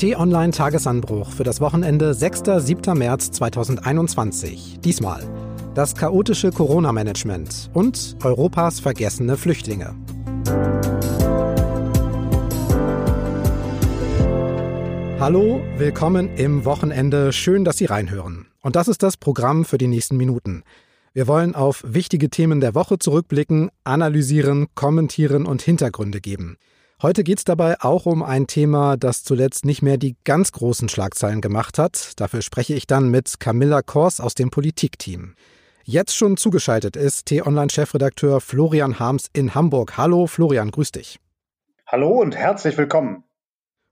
T-Online Tagesanbruch für das Wochenende 6. 7. März 2021. Diesmal das chaotische Corona-Management und Europas vergessene Flüchtlinge. Hallo, willkommen im Wochenende. Schön, dass Sie reinhören. Und das ist das Programm für die nächsten Minuten. Wir wollen auf wichtige Themen der Woche zurückblicken, analysieren, kommentieren und Hintergründe geben. Heute geht es dabei auch um ein Thema, das zuletzt nicht mehr die ganz großen Schlagzeilen gemacht hat. Dafür spreche ich dann mit Camilla Kors aus dem Politikteam. Jetzt schon zugeschaltet ist T-Online-Chefredakteur Florian Harms in Hamburg. Hallo Florian, grüß dich. Hallo und herzlich willkommen.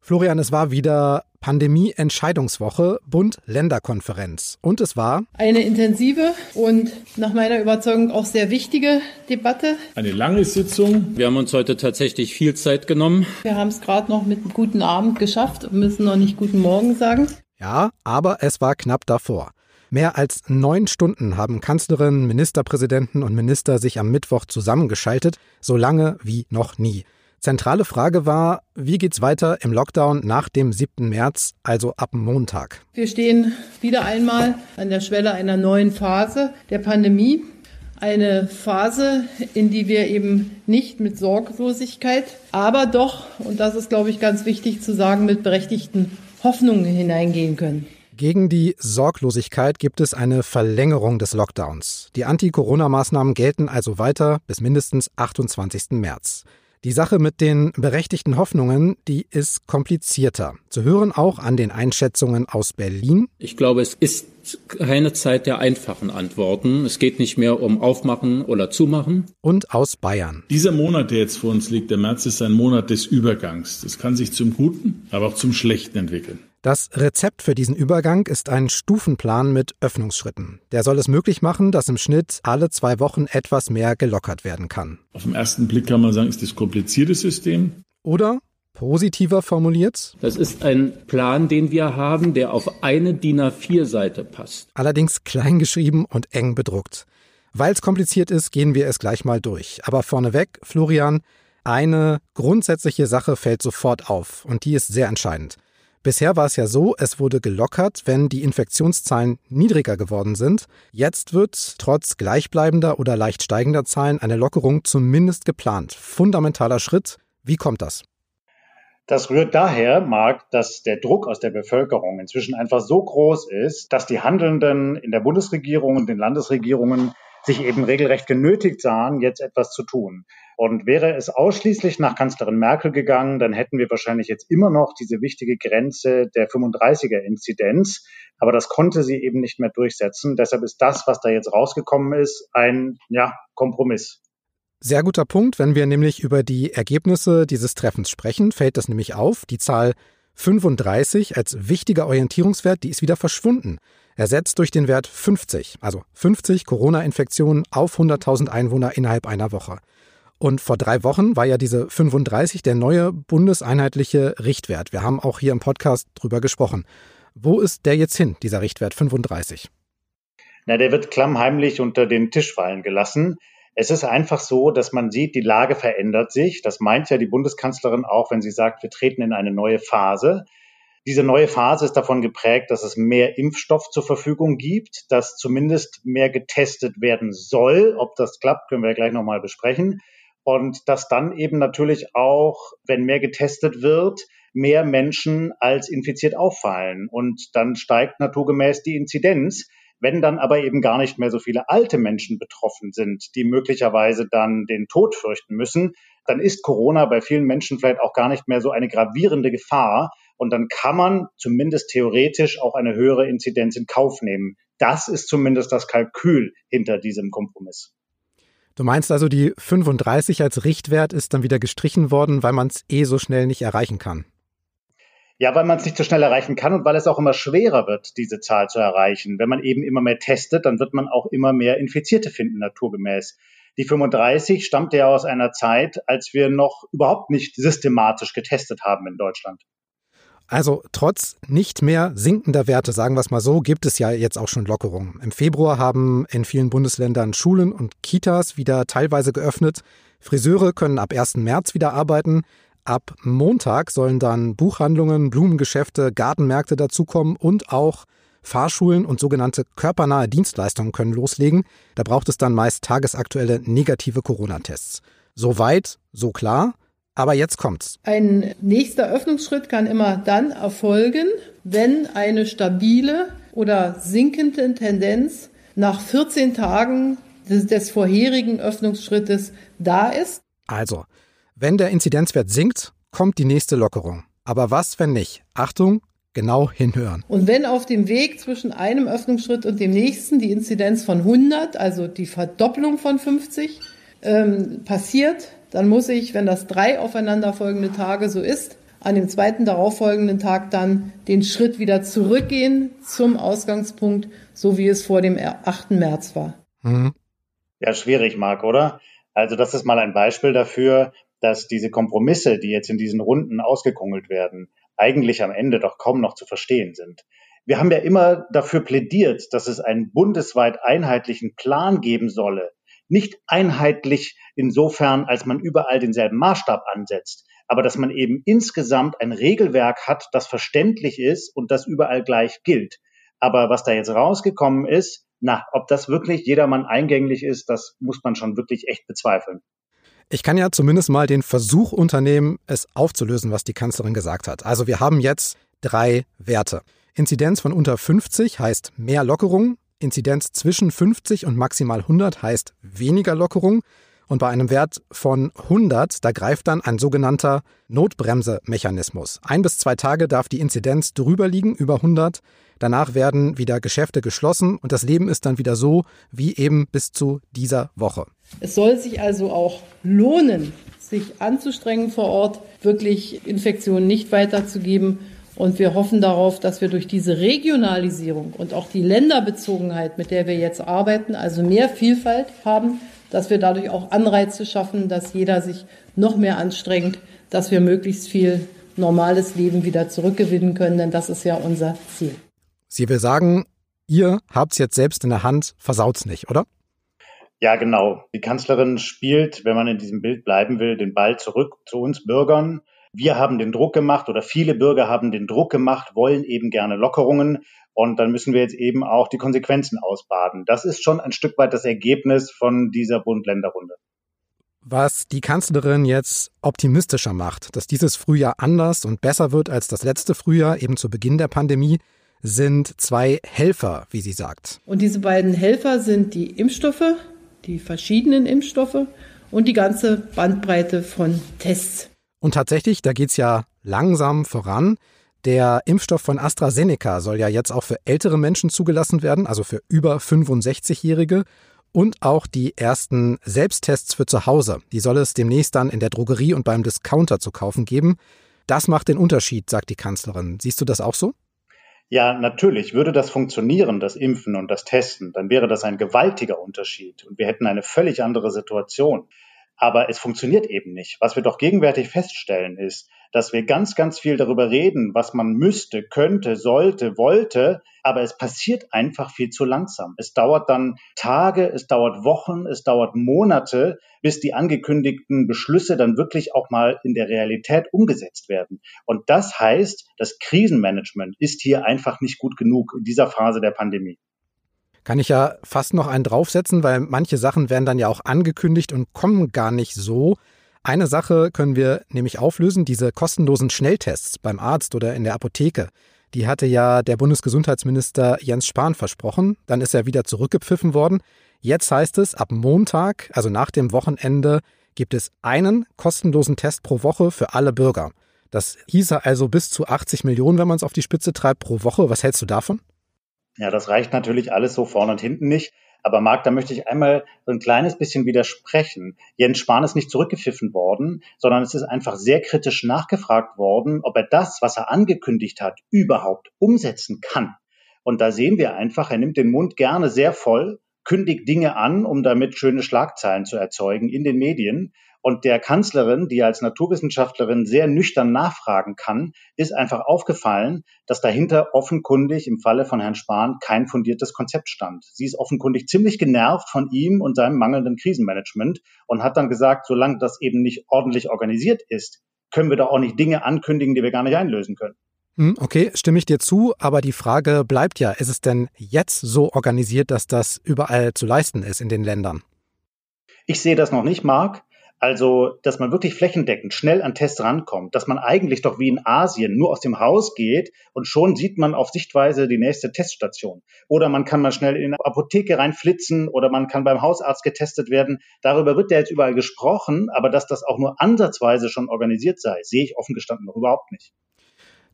Florian, es war wieder Pandemie-Entscheidungswoche, Bund-Länder-Konferenz. Und es war eine intensive und nach meiner Überzeugung auch sehr wichtige Debatte. Eine lange Sitzung. Wir haben uns heute tatsächlich viel Zeit genommen. Wir haben es gerade noch mit einem guten Abend geschafft und müssen noch nicht guten Morgen sagen. Ja, aber es war knapp davor. Mehr als neun Stunden haben Kanzlerin, Ministerpräsidenten und Minister sich am Mittwoch zusammengeschaltet, so lange wie noch nie. Zentrale Frage war, wie geht's weiter im Lockdown nach dem 7. März, also ab Montag? Wir stehen wieder einmal an der Schwelle einer neuen Phase der Pandemie. Eine Phase, in die wir eben nicht mit Sorglosigkeit, aber doch, und das ist, glaube ich, ganz wichtig zu sagen, mit berechtigten Hoffnungen hineingehen können. Gegen die Sorglosigkeit gibt es eine Verlängerung des Lockdowns. Die Anti-Corona-Maßnahmen gelten also weiter bis mindestens 28. März. Die Sache mit den berechtigten Hoffnungen, die ist komplizierter. Zu hören auch an den Einschätzungen aus Berlin. Ich glaube, es ist keine Zeit der einfachen Antworten. Es geht nicht mehr um Aufmachen oder Zumachen. Und aus Bayern. Dieser Monat, der jetzt vor uns liegt, der März, ist ein Monat des Übergangs. Das kann sich zum Guten, aber auch zum Schlechten entwickeln. Das Rezept für diesen Übergang ist ein Stufenplan mit Öffnungsschritten. Der soll es möglich machen, dass im Schnitt alle zwei Wochen etwas mehr gelockert werden kann. Auf den ersten Blick kann man sagen, ist das kompliziertes System. Oder positiver formuliert? Das ist ein Plan, den wir haben, der auf eine DIN A4-Seite passt. Allerdings klein geschrieben und eng bedruckt. Weil es kompliziert ist, gehen wir es gleich mal durch. Aber vorneweg, Florian, eine grundsätzliche Sache fällt sofort auf und die ist sehr entscheidend. Bisher war es ja so, es wurde gelockert, wenn die Infektionszahlen niedriger geworden sind. Jetzt wird trotz gleichbleibender oder leicht steigender Zahlen eine Lockerung zumindest geplant. Fundamentaler Schritt. Wie kommt das? Das rührt daher, Marc, dass der Druck aus der Bevölkerung inzwischen einfach so groß ist, dass die Handelnden in der Bundesregierung und den Landesregierungen sich eben regelrecht genötigt sahen, jetzt etwas zu tun. Und wäre es ausschließlich nach Kanzlerin Merkel gegangen, dann hätten wir wahrscheinlich jetzt immer noch diese wichtige Grenze der 35er Inzidenz. Aber das konnte sie eben nicht mehr durchsetzen. Deshalb ist das, was da jetzt rausgekommen ist, ein ja, Kompromiss. Sehr guter Punkt. Wenn wir nämlich über die Ergebnisse dieses Treffens sprechen, fällt das nämlich auf. Die Zahl 35 als wichtiger Orientierungswert, die ist wieder verschwunden. Ersetzt durch den Wert 50, also 50 Corona-Infektionen auf 100.000 Einwohner innerhalb einer Woche. Und vor drei Wochen war ja diese 35 der neue bundeseinheitliche Richtwert. Wir haben auch hier im Podcast drüber gesprochen. Wo ist der jetzt hin, dieser Richtwert 35? Na, der wird klammheimlich unter den Tisch fallen gelassen. Es ist einfach so, dass man sieht, die Lage verändert sich. Das meint ja die Bundeskanzlerin auch, wenn sie sagt, wir treten in eine neue Phase. Diese neue Phase ist davon geprägt, dass es mehr Impfstoff zur Verfügung gibt, dass zumindest mehr getestet werden soll. Ob das klappt, können wir gleich nochmal besprechen und dass dann eben natürlich auch, wenn mehr getestet wird, mehr Menschen als infiziert auffallen und dann steigt naturgemäß die Inzidenz. Wenn dann aber eben gar nicht mehr so viele alte Menschen betroffen sind, die möglicherweise dann den Tod fürchten müssen, dann ist Corona bei vielen Menschen vielleicht auch gar nicht mehr so eine gravierende Gefahr. Und dann kann man zumindest theoretisch auch eine höhere Inzidenz in Kauf nehmen. Das ist zumindest das Kalkül hinter diesem Kompromiss. Du meinst also, die 35 als Richtwert ist dann wieder gestrichen worden, weil man es eh so schnell nicht erreichen kann? Ja, weil man es nicht so schnell erreichen kann und weil es auch immer schwerer wird, diese Zahl zu erreichen. Wenn man eben immer mehr testet, dann wird man auch immer mehr Infizierte finden, naturgemäß. Die 35 stammt ja aus einer Zeit, als wir noch überhaupt nicht systematisch getestet haben in Deutschland. Also trotz nicht mehr sinkender Werte, sagen wir es mal so, gibt es ja jetzt auch schon Lockerungen. Im Februar haben in vielen Bundesländern Schulen und Kitas wieder teilweise geöffnet. Friseure können ab 1. März wieder arbeiten. Ab Montag sollen dann Buchhandlungen, Blumengeschäfte, Gartenmärkte dazukommen und auch Fahrschulen und sogenannte körpernahe Dienstleistungen können loslegen. Da braucht es dann meist tagesaktuelle negative Corona-Tests. So weit, so klar. Aber jetzt kommt's. Ein nächster Öffnungsschritt kann immer dann erfolgen, wenn eine stabile oder sinkende Tendenz nach 14 Tagen des, des vorherigen Öffnungsschrittes da ist. Also, wenn der Inzidenzwert sinkt, kommt die nächste Lockerung. Aber was, wenn nicht? Achtung, genau hinhören. Und wenn auf dem Weg zwischen einem Öffnungsschritt und dem nächsten die Inzidenz von 100, also die Verdopplung von 50, ähm, passiert, dann muss ich, wenn das drei aufeinanderfolgende Tage so ist, an dem zweiten darauffolgenden Tag dann den Schritt wieder zurückgehen zum Ausgangspunkt, so wie es vor dem 8. März war. Mhm. Ja, schwierig, Marc, oder? Also das ist mal ein Beispiel dafür, dass diese Kompromisse, die jetzt in diesen Runden ausgekungelt werden, eigentlich am Ende doch kaum noch zu verstehen sind. Wir haben ja immer dafür plädiert, dass es einen bundesweit einheitlichen Plan geben solle. Nicht einheitlich insofern, als man überall denselben Maßstab ansetzt, aber dass man eben insgesamt ein Regelwerk hat, das verständlich ist und das überall gleich gilt. Aber was da jetzt rausgekommen ist, na, ob das wirklich jedermann eingänglich ist, das muss man schon wirklich echt bezweifeln. Ich kann ja zumindest mal den Versuch unternehmen, es aufzulösen, was die Kanzlerin gesagt hat. Also wir haben jetzt drei Werte. Inzidenz von unter 50 heißt mehr Lockerung, Inzidenz zwischen 50 und maximal 100 heißt weniger Lockerung und bei einem Wert von 100, da greift dann ein sogenannter Notbremsemechanismus. Ein bis zwei Tage darf die Inzidenz drüber liegen, über 100. Danach werden wieder Geschäfte geschlossen und das Leben ist dann wieder so wie eben bis zu dieser Woche. Es soll sich also auch lohnen, sich anzustrengen vor Ort, wirklich Infektionen nicht weiterzugeben. Und wir hoffen darauf, dass wir durch diese Regionalisierung und auch die Länderbezogenheit, mit der wir jetzt arbeiten, also mehr Vielfalt haben, dass wir dadurch auch Anreize schaffen, dass jeder sich noch mehr anstrengt, dass wir möglichst viel normales Leben wieder zurückgewinnen können, denn das ist ja unser Ziel. Sie will sagen, ihr habt es jetzt selbst in der Hand, versaut's nicht, oder? Ja, genau. Die Kanzlerin spielt, wenn man in diesem Bild bleiben will, den Ball zurück zu uns Bürgern. Wir haben den Druck gemacht oder viele Bürger haben den Druck gemacht, wollen eben gerne Lockerungen. Und dann müssen wir jetzt eben auch die Konsequenzen ausbaden. Das ist schon ein Stück weit das Ergebnis von dieser Bund-Länder-Runde. Was die Kanzlerin jetzt optimistischer macht, dass dieses Frühjahr anders und besser wird als das letzte Frühjahr, eben zu Beginn der Pandemie, sind zwei Helfer, wie sie sagt. Und diese beiden Helfer sind die Impfstoffe, die verschiedenen Impfstoffe und die ganze Bandbreite von Tests. Und tatsächlich, da geht es ja langsam voran. Der Impfstoff von AstraZeneca soll ja jetzt auch für ältere Menschen zugelassen werden, also für über 65-Jährige. Und auch die ersten Selbsttests für zu Hause. Die soll es demnächst dann in der Drogerie und beim Discounter zu kaufen geben. Das macht den Unterschied, sagt die Kanzlerin. Siehst du das auch so? Ja, natürlich. Würde das funktionieren, das Impfen und das Testen, dann wäre das ein gewaltiger Unterschied und wir hätten eine völlig andere Situation. Aber es funktioniert eben nicht. Was wir doch gegenwärtig feststellen ist, dass wir ganz, ganz viel darüber reden, was man müsste, könnte, sollte, wollte, aber es passiert einfach viel zu langsam. Es dauert dann Tage, es dauert Wochen, es dauert Monate, bis die angekündigten Beschlüsse dann wirklich auch mal in der Realität umgesetzt werden. Und das heißt, das Krisenmanagement ist hier einfach nicht gut genug in dieser Phase der Pandemie kann ich ja fast noch einen draufsetzen, weil manche Sachen werden dann ja auch angekündigt und kommen gar nicht so. Eine Sache können wir nämlich auflösen, diese kostenlosen Schnelltests beim Arzt oder in der Apotheke. Die hatte ja der Bundesgesundheitsminister Jens Spahn versprochen, dann ist er wieder zurückgepfiffen worden. Jetzt heißt es, ab Montag, also nach dem Wochenende, gibt es einen kostenlosen Test pro Woche für alle Bürger. Das hieße also bis zu 80 Millionen, wenn man es auf die Spitze treibt, pro Woche. Was hältst du davon? Ja, das reicht natürlich alles so vorne und hinten nicht. Aber Marc, da möchte ich einmal so ein kleines bisschen widersprechen. Jens Spahn ist nicht zurückgepfiffen worden, sondern es ist einfach sehr kritisch nachgefragt worden, ob er das, was er angekündigt hat, überhaupt umsetzen kann. Und da sehen wir einfach, er nimmt den Mund gerne sehr voll, kündigt Dinge an, um damit schöne Schlagzeilen zu erzeugen in den Medien. Und der Kanzlerin, die als Naturwissenschaftlerin sehr nüchtern nachfragen kann, ist einfach aufgefallen, dass dahinter offenkundig im Falle von Herrn Spahn kein fundiertes Konzept stand. Sie ist offenkundig ziemlich genervt von ihm und seinem mangelnden Krisenmanagement und hat dann gesagt, solange das eben nicht ordentlich organisiert ist, können wir da auch nicht Dinge ankündigen, die wir gar nicht einlösen können. Hm, okay, stimme ich dir zu, aber die Frage bleibt ja, ist es denn jetzt so organisiert, dass das überall zu leisten ist in den Ländern? Ich sehe das noch nicht, Marc. Also, dass man wirklich flächendeckend schnell an Tests rankommt, dass man eigentlich doch wie in Asien nur aus dem Haus geht und schon sieht man auf Sichtweise die nächste Teststation. Oder man kann mal schnell in eine Apotheke reinflitzen oder man kann beim Hausarzt getestet werden. Darüber wird ja jetzt überall gesprochen, aber dass das auch nur ansatzweise schon organisiert sei, sehe ich offen gestanden noch überhaupt nicht.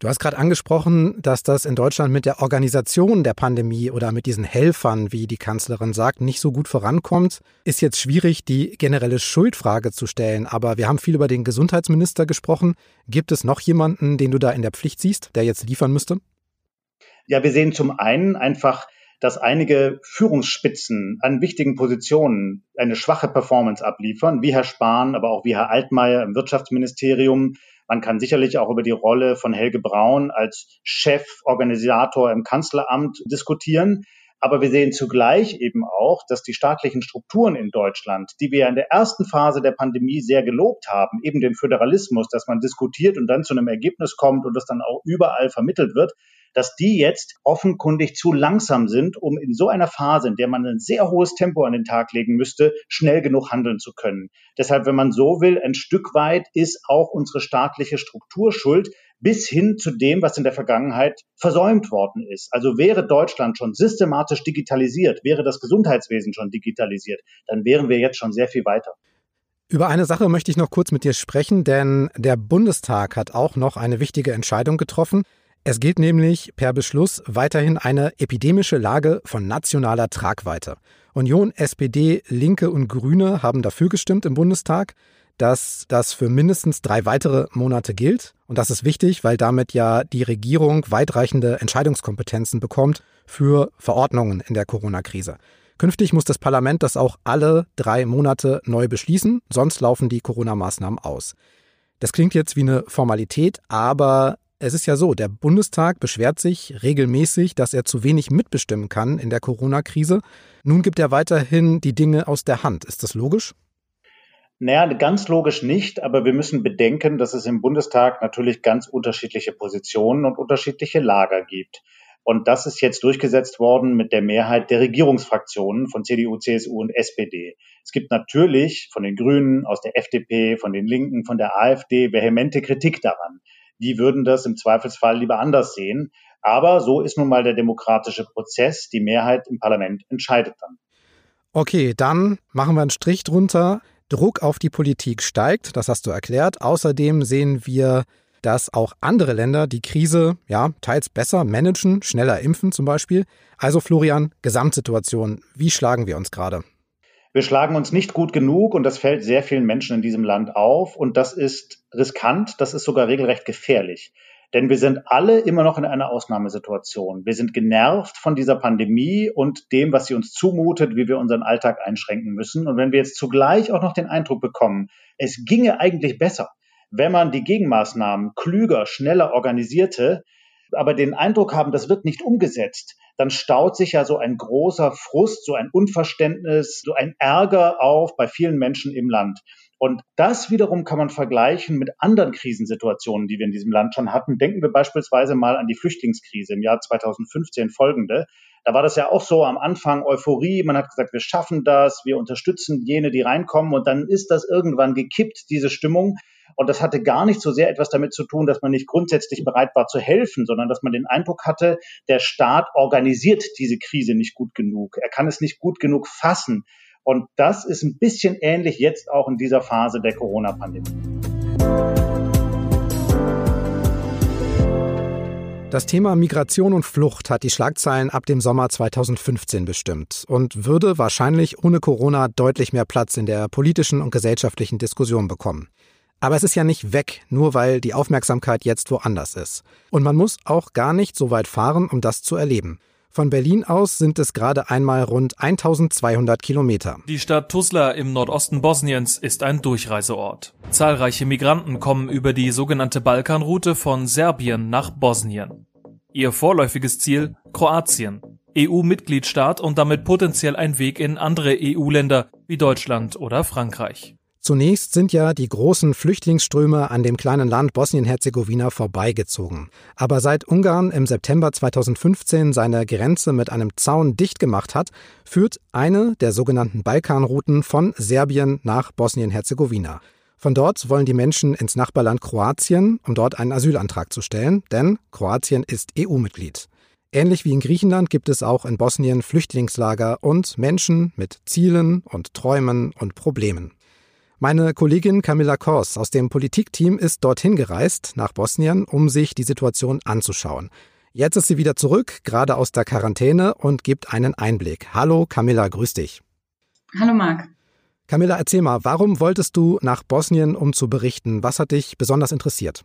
Du hast gerade angesprochen, dass das in Deutschland mit der Organisation der Pandemie oder mit diesen Helfern, wie die Kanzlerin sagt, nicht so gut vorankommt. Ist jetzt schwierig, die generelle Schuldfrage zu stellen, aber wir haben viel über den Gesundheitsminister gesprochen. Gibt es noch jemanden, den du da in der Pflicht siehst, der jetzt liefern müsste? Ja, wir sehen zum einen einfach, dass einige Führungsspitzen an wichtigen Positionen eine schwache Performance abliefern, wie Herr Spahn, aber auch wie Herr Altmaier im Wirtschaftsministerium, man kann sicherlich auch über die Rolle von Helge Braun als Cheforganisator im Kanzleramt diskutieren. Aber wir sehen zugleich eben auch, dass die staatlichen Strukturen in Deutschland, die wir in der ersten Phase der Pandemie sehr gelobt haben, eben den Föderalismus, dass man diskutiert und dann zu einem Ergebnis kommt und das dann auch überall vermittelt wird, dass die jetzt offenkundig zu langsam sind, um in so einer Phase, in der man ein sehr hohes Tempo an den Tag legen müsste, schnell genug handeln zu können. Deshalb, wenn man so will, ein Stück weit ist auch unsere staatliche Struktur schuld, bis hin zu dem, was in der Vergangenheit versäumt worden ist. Also wäre Deutschland schon systematisch digitalisiert, wäre das Gesundheitswesen schon digitalisiert, dann wären wir jetzt schon sehr viel weiter. Über eine Sache möchte ich noch kurz mit dir sprechen, denn der Bundestag hat auch noch eine wichtige Entscheidung getroffen. Es gilt nämlich per Beschluss weiterhin eine epidemische Lage von nationaler Tragweite. Union, SPD, Linke und Grüne haben dafür gestimmt im Bundestag, dass das für mindestens drei weitere Monate gilt. Und das ist wichtig, weil damit ja die Regierung weitreichende Entscheidungskompetenzen bekommt für Verordnungen in der Corona-Krise. Künftig muss das Parlament das auch alle drei Monate neu beschließen, sonst laufen die Corona-Maßnahmen aus. Das klingt jetzt wie eine Formalität, aber es ist ja so, der Bundestag beschwert sich regelmäßig, dass er zu wenig mitbestimmen kann in der Corona-Krise. Nun gibt er weiterhin die Dinge aus der Hand. Ist das logisch? Naja, ganz logisch nicht, aber wir müssen bedenken, dass es im Bundestag natürlich ganz unterschiedliche Positionen und unterschiedliche Lager gibt. Und das ist jetzt durchgesetzt worden mit der Mehrheit der Regierungsfraktionen von CDU, CSU und SPD. Es gibt natürlich von den Grünen, aus der FDP, von den Linken, von der AfD vehemente Kritik daran die würden das im Zweifelsfall lieber anders sehen. Aber so ist nun mal der demokratische Prozess. Die Mehrheit im Parlament entscheidet dann. Okay, dann machen wir einen Strich drunter. Druck auf die Politik steigt, das hast du erklärt. Außerdem sehen wir, dass auch andere Länder die Krise ja teils besser managen, schneller impfen zum Beispiel. Also Florian, Gesamtsituation, wie schlagen wir uns gerade? Wir schlagen uns nicht gut genug und das fällt sehr vielen Menschen in diesem Land auf und das ist riskant, das ist sogar regelrecht gefährlich. Denn wir sind alle immer noch in einer Ausnahmesituation. Wir sind genervt von dieser Pandemie und dem, was sie uns zumutet, wie wir unseren Alltag einschränken müssen. Und wenn wir jetzt zugleich auch noch den Eindruck bekommen, es ginge eigentlich besser, wenn man die Gegenmaßnahmen klüger, schneller organisierte, aber den Eindruck haben, das wird nicht umgesetzt, dann staut sich ja so ein großer Frust, so ein Unverständnis, so ein Ärger auf bei vielen Menschen im Land. Und das wiederum kann man vergleichen mit anderen Krisensituationen, die wir in diesem Land schon hatten. Denken wir beispielsweise mal an die Flüchtlingskrise im Jahr 2015 folgende. Da war das ja auch so am Anfang Euphorie. Man hat gesagt, wir schaffen das, wir unterstützen jene, die reinkommen. Und dann ist das irgendwann gekippt, diese Stimmung. Und das hatte gar nicht so sehr etwas damit zu tun, dass man nicht grundsätzlich bereit war zu helfen, sondern dass man den Eindruck hatte, der Staat organisiert diese Krise nicht gut genug. Er kann es nicht gut genug fassen. Und das ist ein bisschen ähnlich jetzt auch in dieser Phase der Corona-Pandemie. Das Thema Migration und Flucht hat die Schlagzeilen ab dem Sommer 2015 bestimmt und würde wahrscheinlich ohne Corona deutlich mehr Platz in der politischen und gesellschaftlichen Diskussion bekommen. Aber es ist ja nicht weg, nur weil die Aufmerksamkeit jetzt woanders ist. Und man muss auch gar nicht so weit fahren, um das zu erleben. Von Berlin aus sind es gerade einmal rund 1200 Kilometer. Die Stadt Tuzla im Nordosten Bosniens ist ein Durchreiseort. Zahlreiche Migranten kommen über die sogenannte Balkanroute von Serbien nach Bosnien. Ihr vorläufiges Ziel Kroatien, EU-Mitgliedstaat und damit potenziell ein Weg in andere EU-Länder wie Deutschland oder Frankreich. Zunächst sind ja die großen Flüchtlingsströme an dem kleinen Land Bosnien-Herzegowina vorbeigezogen. Aber seit Ungarn im September 2015 seine Grenze mit einem Zaun dicht gemacht hat, führt eine der sogenannten Balkanrouten von Serbien nach Bosnien-Herzegowina. Von dort wollen die Menschen ins Nachbarland Kroatien, um dort einen Asylantrag zu stellen, denn Kroatien ist EU-Mitglied. Ähnlich wie in Griechenland gibt es auch in Bosnien Flüchtlingslager und Menschen mit Zielen und Träumen und Problemen. Meine Kollegin Camilla Kors aus dem Politikteam ist dorthin gereist, nach Bosnien, um sich die Situation anzuschauen. Jetzt ist sie wieder zurück, gerade aus der Quarantäne und gibt einen Einblick. Hallo Camilla, grüß dich. Hallo Marc. Camilla, erzähl mal, warum wolltest du nach Bosnien, um zu berichten? Was hat dich besonders interessiert?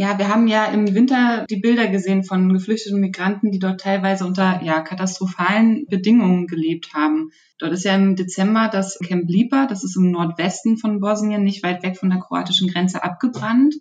Ja, wir haben ja im Winter die Bilder gesehen von geflüchteten Migranten, die dort teilweise unter ja, katastrophalen Bedingungen gelebt haben. Dort ist ja im Dezember das Camp Lipa, das ist im Nordwesten von Bosnien, nicht weit weg von der kroatischen Grenze, abgebrannt.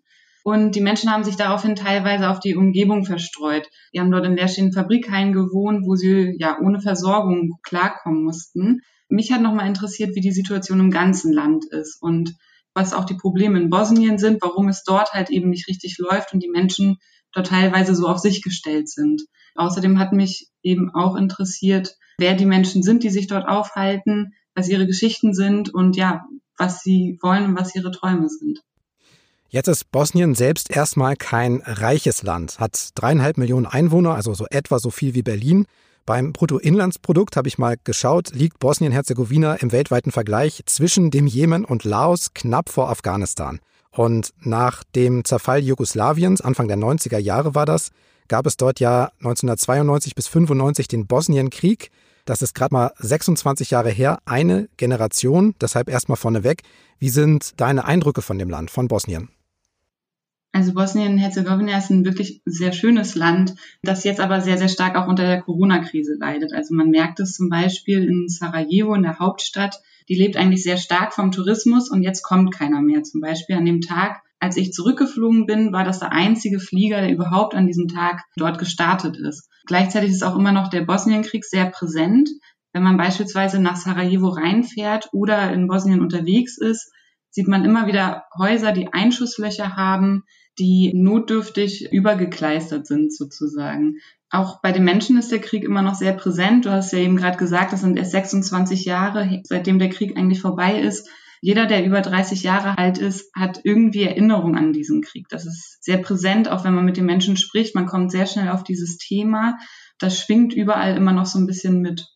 Und die Menschen haben sich daraufhin teilweise auf die Umgebung verstreut. Die haben dort in leerstehenden Fabrikhallen gewohnt, wo sie ja ohne Versorgung klarkommen mussten. Mich hat nochmal interessiert, wie die Situation im ganzen Land ist und was auch die Probleme in Bosnien sind, warum es dort halt eben nicht richtig läuft und die Menschen dort teilweise so auf sich gestellt sind. Außerdem hat mich eben auch interessiert, wer die Menschen sind, die sich dort aufhalten, was ihre Geschichten sind und ja, was sie wollen und was ihre Träume sind. Jetzt ist Bosnien selbst erstmal kein reiches Land, hat dreieinhalb Millionen Einwohner, also so etwa so viel wie Berlin. Beim Bruttoinlandsprodukt habe ich mal geschaut, liegt Bosnien-Herzegowina im weltweiten Vergleich zwischen dem Jemen und Laos knapp vor Afghanistan. Und nach dem Zerfall Jugoslawiens, Anfang der 90er Jahre war das, gab es dort ja 1992 bis 95 den Bosnienkrieg. Das ist gerade mal 26 Jahre her, eine Generation, deshalb erstmal vorneweg. Wie sind deine Eindrücke von dem Land, von Bosnien? Also Bosnien-Herzegowina ist ein wirklich sehr schönes Land, das jetzt aber sehr, sehr stark auch unter der Corona-Krise leidet. Also man merkt es zum Beispiel in Sarajevo, in der Hauptstadt. Die lebt eigentlich sehr stark vom Tourismus und jetzt kommt keiner mehr. Zum Beispiel an dem Tag, als ich zurückgeflogen bin, war das der einzige Flieger, der überhaupt an diesem Tag dort gestartet ist. Gleichzeitig ist auch immer noch der Bosnienkrieg sehr präsent. Wenn man beispielsweise nach Sarajevo reinfährt oder in Bosnien unterwegs ist, sieht man immer wieder Häuser, die Einschusslöcher haben, die notdürftig übergekleistert sind sozusagen. Auch bei den Menschen ist der Krieg immer noch sehr präsent. Du hast ja eben gerade gesagt, das sind erst 26 Jahre, seitdem der Krieg eigentlich vorbei ist. Jeder, der über 30 Jahre alt ist, hat irgendwie Erinnerung an diesen Krieg. Das ist sehr präsent, auch wenn man mit den Menschen spricht. Man kommt sehr schnell auf dieses Thema. Das schwingt überall immer noch so ein bisschen mit.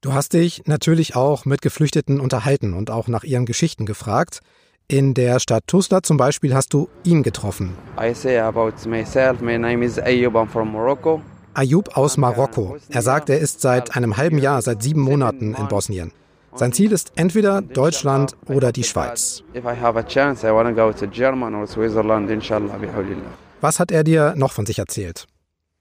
Du hast dich natürlich auch mit Geflüchteten unterhalten und auch nach ihren Geschichten gefragt. In der Stadt Tuzla zum Beispiel hast du ihn getroffen. I say about myself, my name is Ayub, I'm from Morocco. Ayub aus Marokko. Er sagt, er ist seit einem halben Jahr, seit sieben Monaten in Bosnien. Sein Ziel ist entweder Deutschland oder die Schweiz. Was hat er dir noch von sich erzählt?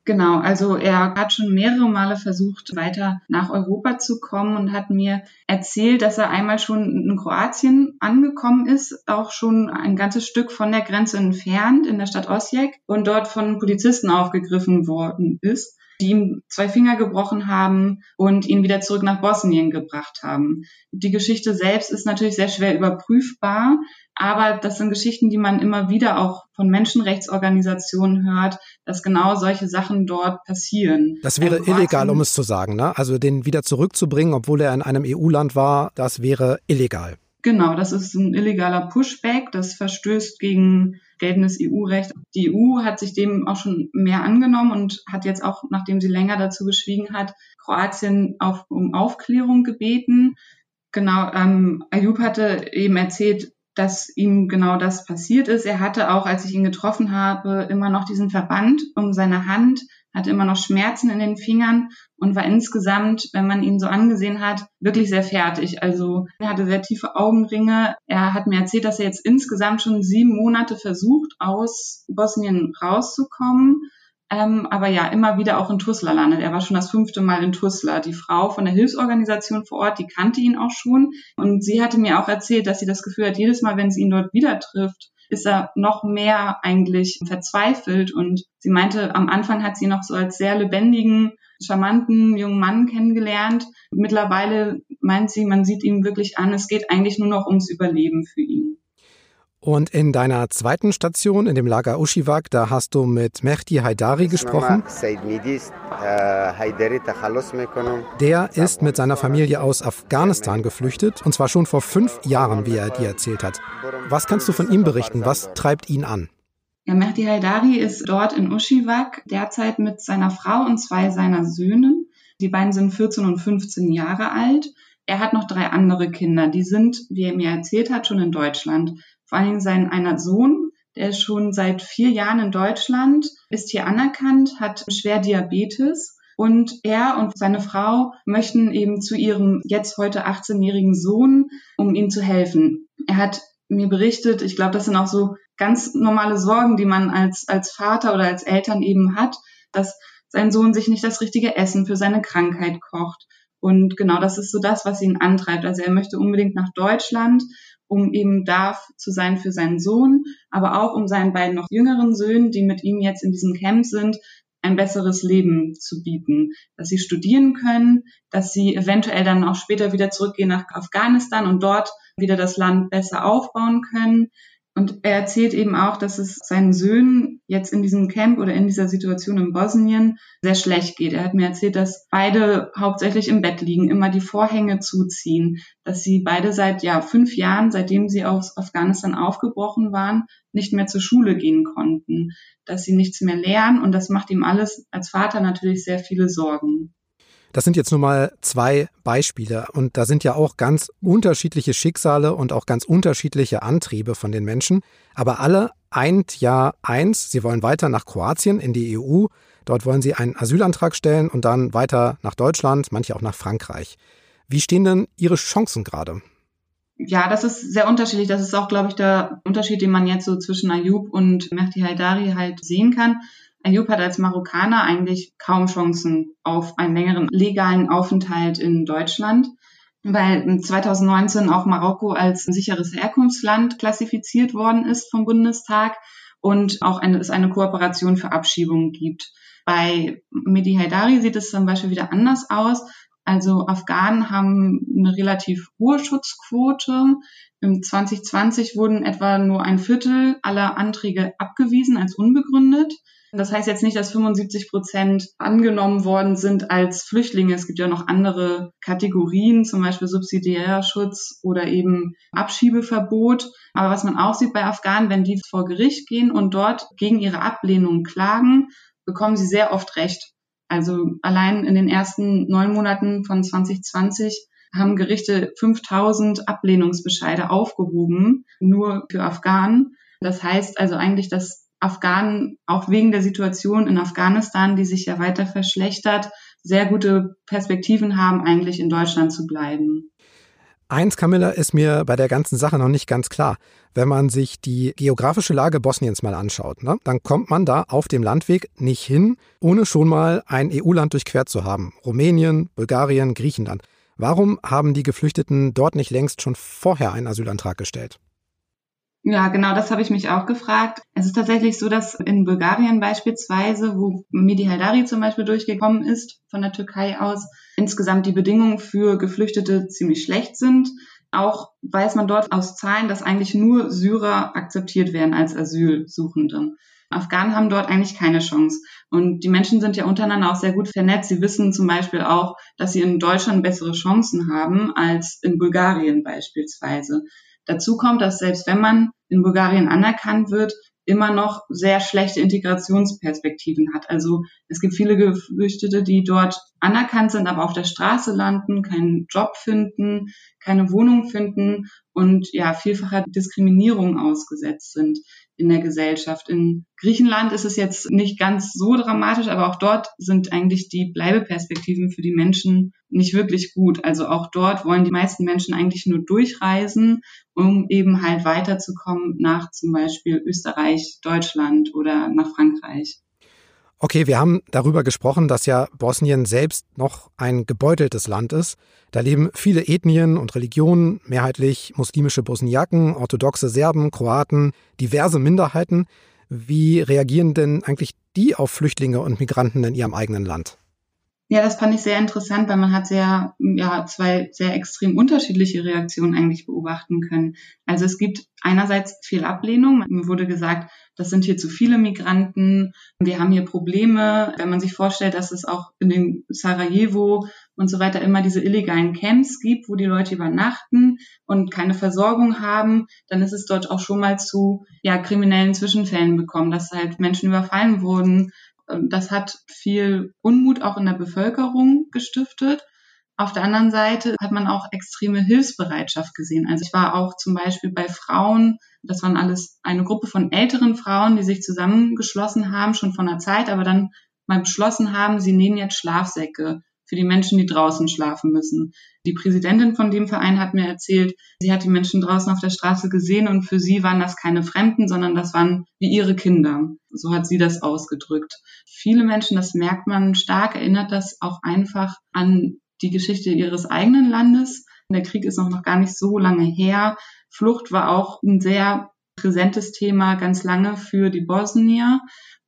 Genau, also er hat schon mehrere Male versucht, weiter nach Europa zu kommen und hat mir erzählt, dass er einmal schon in Kroatien angekommen ist, auch schon ein ganzes Stück von der Grenze entfernt in der Stadt Osijek und dort von Polizisten aufgegriffen worden ist die ihm zwei Finger gebrochen haben und ihn wieder zurück nach Bosnien gebracht haben. Die Geschichte selbst ist natürlich sehr schwer überprüfbar, aber das sind Geschichten, die man immer wieder auch von Menschenrechtsorganisationen hört, dass genau solche Sachen dort passieren. Das wäre also, illegal, um es zu sagen, ne? Also den wieder zurückzubringen, obwohl er in einem EU-Land war, das wäre illegal. Genau, das ist ein illegaler Pushback, das verstößt gegen geltendes EU-Recht. Die EU hat sich dem auch schon mehr angenommen und hat jetzt auch, nachdem sie länger dazu geschwiegen hat, Kroatien auf, um Aufklärung gebeten. Genau, ähm, Ayub hatte eben erzählt, dass ihm genau das passiert ist. Er hatte auch, als ich ihn getroffen habe, immer noch diesen Verband um seine Hand, hatte immer noch Schmerzen in den Fingern und war insgesamt, wenn man ihn so angesehen hat, wirklich sehr fertig. Also er hatte sehr tiefe Augenringe. Er hat mir erzählt, dass er jetzt insgesamt schon sieben Monate versucht, aus Bosnien rauszukommen ähm, aber ja, immer wieder auch in Tuzla landet. Er war schon das fünfte Mal in Tuzla. Die Frau von der Hilfsorganisation vor Ort, die kannte ihn auch schon. Und sie hatte mir auch erzählt, dass sie das Gefühl hat, jedes Mal, wenn sie ihn dort wieder trifft, ist er noch mehr eigentlich verzweifelt. Und sie meinte, am Anfang hat sie noch so als sehr lebendigen, charmanten jungen Mann kennengelernt. Mittlerweile meint sie, man sieht ihm wirklich an, es geht eigentlich nur noch ums Überleben für ihn. Und in deiner zweiten Station, in dem Lager Ushiwak, da hast du mit Mehdi Haidari gesprochen. Der ist mit seiner Familie aus Afghanistan geflüchtet, und zwar schon vor fünf Jahren, wie er dir erzählt hat. Was kannst du von ihm berichten? Was treibt ihn an? Ja, Mehdi Haidari ist dort in Ushiwak derzeit mit seiner Frau und zwei seiner Söhnen. Die beiden sind 14 und 15 Jahre alt. Er hat noch drei andere Kinder. Die sind, wie er mir erzählt hat, schon in Deutschland. Vor allen Dingen sein einer Sohn, der ist schon seit vier Jahren in Deutschland, ist hier anerkannt, hat schwer Diabetes. Und er und seine Frau möchten eben zu ihrem jetzt heute 18-jährigen Sohn, um ihm zu helfen. Er hat mir berichtet, ich glaube, das sind auch so ganz normale Sorgen, die man als, als Vater oder als Eltern eben hat, dass sein Sohn sich nicht das richtige Essen für seine Krankheit kocht. Und genau das ist so das, was ihn antreibt. Also er möchte unbedingt nach Deutschland, um eben da zu sein für seinen Sohn, aber auch um seinen beiden noch jüngeren Söhnen, die mit ihm jetzt in diesem Camp sind, ein besseres Leben zu bieten, dass sie studieren können, dass sie eventuell dann auch später wieder zurückgehen nach Afghanistan und dort wieder das Land besser aufbauen können, und er erzählt eben auch, dass es seinen Söhnen jetzt in diesem Camp oder in dieser Situation in Bosnien sehr schlecht geht. Er hat mir erzählt, dass beide hauptsächlich im Bett liegen, immer die Vorhänge zuziehen, dass sie beide seit ja fünf Jahren, seitdem sie aus Afghanistan aufgebrochen waren, nicht mehr zur Schule gehen konnten, dass sie nichts mehr lernen und das macht ihm alles als Vater natürlich sehr viele Sorgen. Das sind jetzt nur mal zwei Beispiele und da sind ja auch ganz unterschiedliche Schicksale und auch ganz unterschiedliche Antriebe von den Menschen, aber alle eint ja eins, sie wollen weiter nach Kroatien in die EU, dort wollen sie einen Asylantrag stellen und dann weiter nach Deutschland, manche auch nach Frankreich. Wie stehen denn Ihre Chancen gerade? Ja, das ist sehr unterschiedlich. Das ist auch, glaube ich, der Unterschied, den man jetzt so zwischen Ayub und Mehdi Haidari halt sehen kann. Ayub hat als Marokkaner eigentlich kaum Chancen auf einen längeren legalen Aufenthalt in Deutschland, weil 2019 auch Marokko als sicheres Herkunftsland klassifiziert worden ist vom Bundestag und auch eine, es eine Kooperation für Abschiebungen gibt. Bei Medi Haidari sieht es zum Beispiel wieder anders aus. Also Afghanen haben eine relativ hohe Schutzquote. Im 2020 wurden etwa nur ein Viertel aller Anträge abgewiesen als unbegründet. Das heißt jetzt nicht, dass 75 Prozent angenommen worden sind als Flüchtlinge. Es gibt ja noch andere Kategorien, zum Beispiel subsidiärer Schutz oder eben Abschiebeverbot. Aber was man auch sieht bei Afghanen, wenn die vor Gericht gehen und dort gegen ihre Ablehnung klagen, bekommen sie sehr oft Recht. Also allein in den ersten neun Monaten von 2020 haben Gerichte 5000 Ablehnungsbescheide aufgehoben, nur für Afghanen. Das heißt also eigentlich, dass Afghanen auch wegen der Situation in Afghanistan, die sich ja weiter verschlechtert, sehr gute Perspektiven haben, eigentlich in Deutschland zu bleiben. Eins, Camilla, ist mir bei der ganzen Sache noch nicht ganz klar. Wenn man sich die geografische Lage Bosniens mal anschaut, ne, dann kommt man da auf dem Landweg nicht hin, ohne schon mal ein EU-Land durchquert zu haben. Rumänien, Bulgarien, Griechenland. Warum haben die Geflüchteten dort nicht längst schon vorher einen Asylantrag gestellt? Ja, genau, das habe ich mich auch gefragt. Es ist tatsächlich so, dass in Bulgarien beispielsweise, wo Midi Haidari zum Beispiel durchgekommen ist von der Türkei aus, insgesamt die Bedingungen für Geflüchtete ziemlich schlecht sind. Auch weiß man dort aus Zahlen, dass eigentlich nur Syrer akzeptiert werden als Asylsuchende. Afghanen haben dort eigentlich keine Chance. Und die Menschen sind ja untereinander auch sehr gut vernetzt. Sie wissen zum Beispiel auch, dass sie in Deutschland bessere Chancen haben als in Bulgarien beispielsweise. Dazu kommt, dass selbst wenn man in Bulgarien anerkannt wird, immer noch sehr schlechte Integrationsperspektiven hat. Also es gibt viele Geflüchtete, die dort anerkannt sind, aber auf der Straße landen, keinen Job finden, keine Wohnung finden und ja vielfacher Diskriminierung ausgesetzt sind in der Gesellschaft. In Griechenland ist es jetzt nicht ganz so dramatisch, aber auch dort sind eigentlich die Bleibeperspektiven für die Menschen nicht wirklich gut. Also auch dort wollen die meisten Menschen eigentlich nur durchreisen, um eben halt weiterzukommen nach zum Beispiel Österreich, Deutschland oder nach Frankreich. Okay, wir haben darüber gesprochen, dass ja Bosnien selbst noch ein gebeuteltes Land ist. Da leben viele Ethnien und Religionen, mehrheitlich muslimische Bosniaken, orthodoxe Serben, Kroaten, diverse Minderheiten. Wie reagieren denn eigentlich die auf Flüchtlinge und Migranten in ihrem eigenen Land? Ja, das fand ich sehr interessant, weil man hat sehr, ja, zwei sehr extrem unterschiedliche Reaktionen eigentlich beobachten können. Also es gibt einerseits viel Ablehnung. Mir wurde gesagt, das sind hier zu viele Migranten. Wir haben hier Probleme. Wenn man sich vorstellt, dass es auch in dem Sarajevo und so weiter immer diese illegalen Camps gibt, wo die Leute übernachten und keine Versorgung haben, dann ist es dort auch schon mal zu ja, kriminellen Zwischenfällen bekommen, dass halt Menschen überfallen wurden, das hat viel Unmut auch in der Bevölkerung gestiftet. Auf der anderen Seite hat man auch extreme Hilfsbereitschaft gesehen. Also ich war auch zum Beispiel bei Frauen, das waren alles eine Gruppe von älteren Frauen, die sich zusammengeschlossen haben, schon von der Zeit, aber dann mal beschlossen haben, sie nähen jetzt Schlafsäcke für die Menschen, die draußen schlafen müssen. Die Präsidentin von dem Verein hat mir erzählt, sie hat die Menschen draußen auf der Straße gesehen und für sie waren das keine Fremden, sondern das waren wie ihre Kinder. So hat sie das ausgedrückt. Viele Menschen, das merkt man stark, erinnert das auch einfach an die Geschichte ihres eigenen Landes. Der Krieg ist noch gar nicht so lange her. Flucht war auch ein sehr präsentes Thema ganz lange für die Bosnier.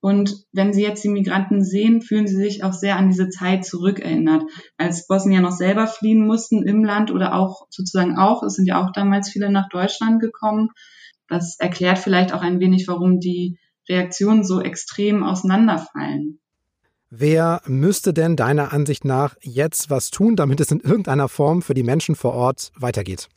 Und wenn Sie jetzt die Migranten sehen, fühlen Sie sich auch sehr an diese Zeit zurückerinnert, als Bosnier noch selber fliehen mussten im Land oder auch sozusagen auch, es sind ja auch damals viele nach Deutschland gekommen. Das erklärt vielleicht auch ein wenig, warum die Reaktionen so extrem auseinanderfallen. Wer müsste denn deiner Ansicht nach jetzt was tun, damit es in irgendeiner Form für die Menschen vor Ort weitergeht?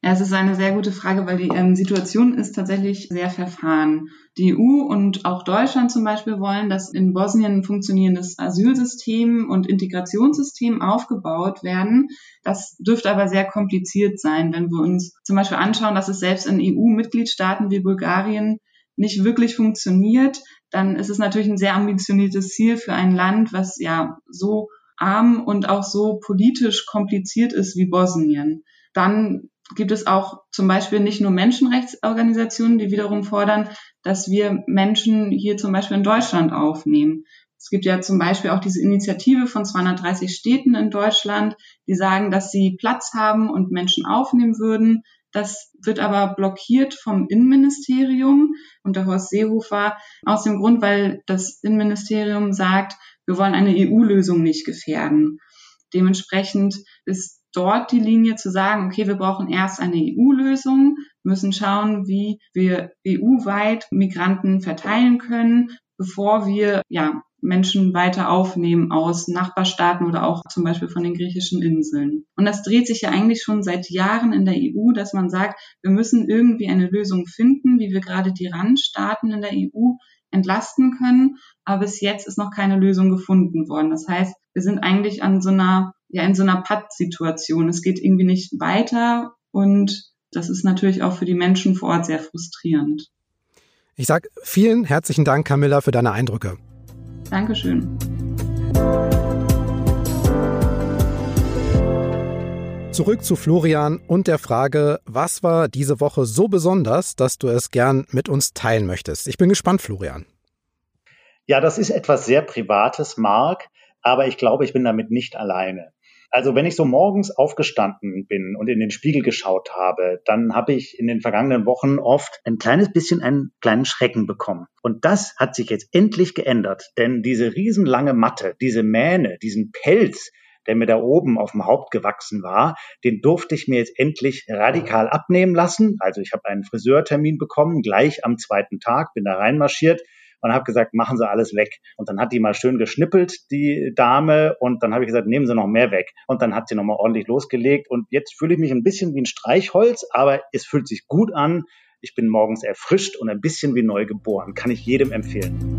Ja, es ist eine sehr gute Frage, weil die ähm, Situation ist tatsächlich sehr verfahren. Die EU und auch Deutschland zum Beispiel wollen, dass in Bosnien ein funktionierendes Asylsystem und Integrationssystem aufgebaut werden. Das dürfte aber sehr kompliziert sein, wenn wir uns zum Beispiel anschauen, dass es selbst in EU-Mitgliedstaaten wie Bulgarien nicht wirklich funktioniert, dann ist es natürlich ein sehr ambitioniertes Ziel für ein Land, was ja so arm und auch so politisch kompliziert ist wie Bosnien. Dann gibt es auch zum Beispiel nicht nur Menschenrechtsorganisationen, die wiederum fordern, dass wir Menschen hier zum Beispiel in Deutschland aufnehmen. Es gibt ja zum Beispiel auch diese Initiative von 230 Städten in Deutschland, die sagen, dass sie Platz haben und Menschen aufnehmen würden. Das wird aber blockiert vom Innenministerium unter Horst Seehofer aus dem Grund, weil das Innenministerium sagt, wir wollen eine EU-Lösung nicht gefährden. Dementsprechend ist dort die Linie zu sagen, okay, wir brauchen erst eine EU-Lösung, müssen schauen, wie wir EU-weit Migranten verteilen können, bevor wir ja, Menschen weiter aufnehmen aus Nachbarstaaten oder auch zum Beispiel von den griechischen Inseln. Und das dreht sich ja eigentlich schon seit Jahren in der EU, dass man sagt, wir müssen irgendwie eine Lösung finden, wie wir gerade die Randstaaten in der EU entlasten können. Aber bis jetzt ist noch keine Lösung gefunden worden. Das heißt, wir sind eigentlich an so einer ja in so einer Patt-Situation. Es geht irgendwie nicht weiter und das ist natürlich auch für die Menschen vor Ort sehr frustrierend. Ich sage vielen herzlichen Dank, Camilla, für deine Eindrücke. Dankeschön. Zurück zu Florian und der Frage, was war diese Woche so besonders, dass du es gern mit uns teilen möchtest? Ich bin gespannt, Florian. Ja, das ist etwas sehr Privates, Marc, aber ich glaube, ich bin damit nicht alleine. Also wenn ich so morgens aufgestanden bin und in den Spiegel geschaut habe, dann habe ich in den vergangenen Wochen oft ein kleines bisschen einen kleinen Schrecken bekommen. Und das hat sich jetzt endlich geändert, denn diese riesenlange Matte, diese Mähne, diesen Pelz, der mir da oben auf dem Haupt gewachsen war, den durfte ich mir jetzt endlich radikal abnehmen lassen. Also ich habe einen Friseurtermin bekommen, gleich am zweiten Tag, bin da reinmarschiert und habe gesagt, machen Sie alles weg. Und dann hat die mal schön geschnippelt, die Dame, und dann habe ich gesagt, nehmen Sie noch mehr weg. Und dann hat sie nochmal ordentlich losgelegt. Und jetzt fühle ich mich ein bisschen wie ein Streichholz, aber es fühlt sich gut an. Ich bin morgens erfrischt und ein bisschen wie neu geboren. Kann ich jedem empfehlen.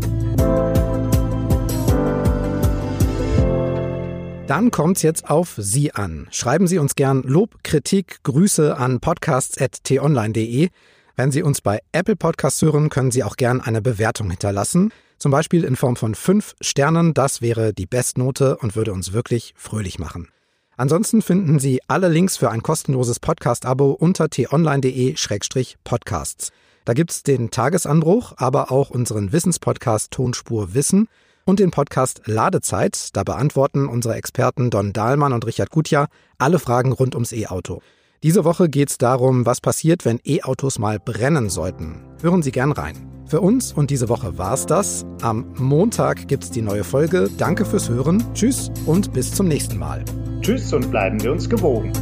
Dann kommt's jetzt auf Sie an. Schreiben Sie uns gern Lob, Kritik, Grüße an podcasts.tonline.de. Wenn Sie uns bei Apple Podcasts hören, können Sie auch gern eine Bewertung hinterlassen. Zum Beispiel in Form von fünf Sternen. Das wäre die Bestnote und würde uns wirklich fröhlich machen. Ansonsten finden Sie alle Links für ein kostenloses Podcast-Abo unter t-online.de-podcasts. Da gibt's den Tagesanbruch, aber auch unseren Wissenspodcast Tonspur Wissen und den Podcast Ladezeit. Da beantworten unsere Experten Don Dahlmann und Richard Gutjahr alle Fragen rund ums E-Auto. Diese Woche geht es darum, was passiert, wenn E-Autos mal brennen sollten. Hören Sie gern rein. Für uns und diese Woche war's das. Am Montag gibt's die neue Folge. Danke fürs Hören. Tschüss und bis zum nächsten Mal. Tschüss und bleiben wir uns gewogen.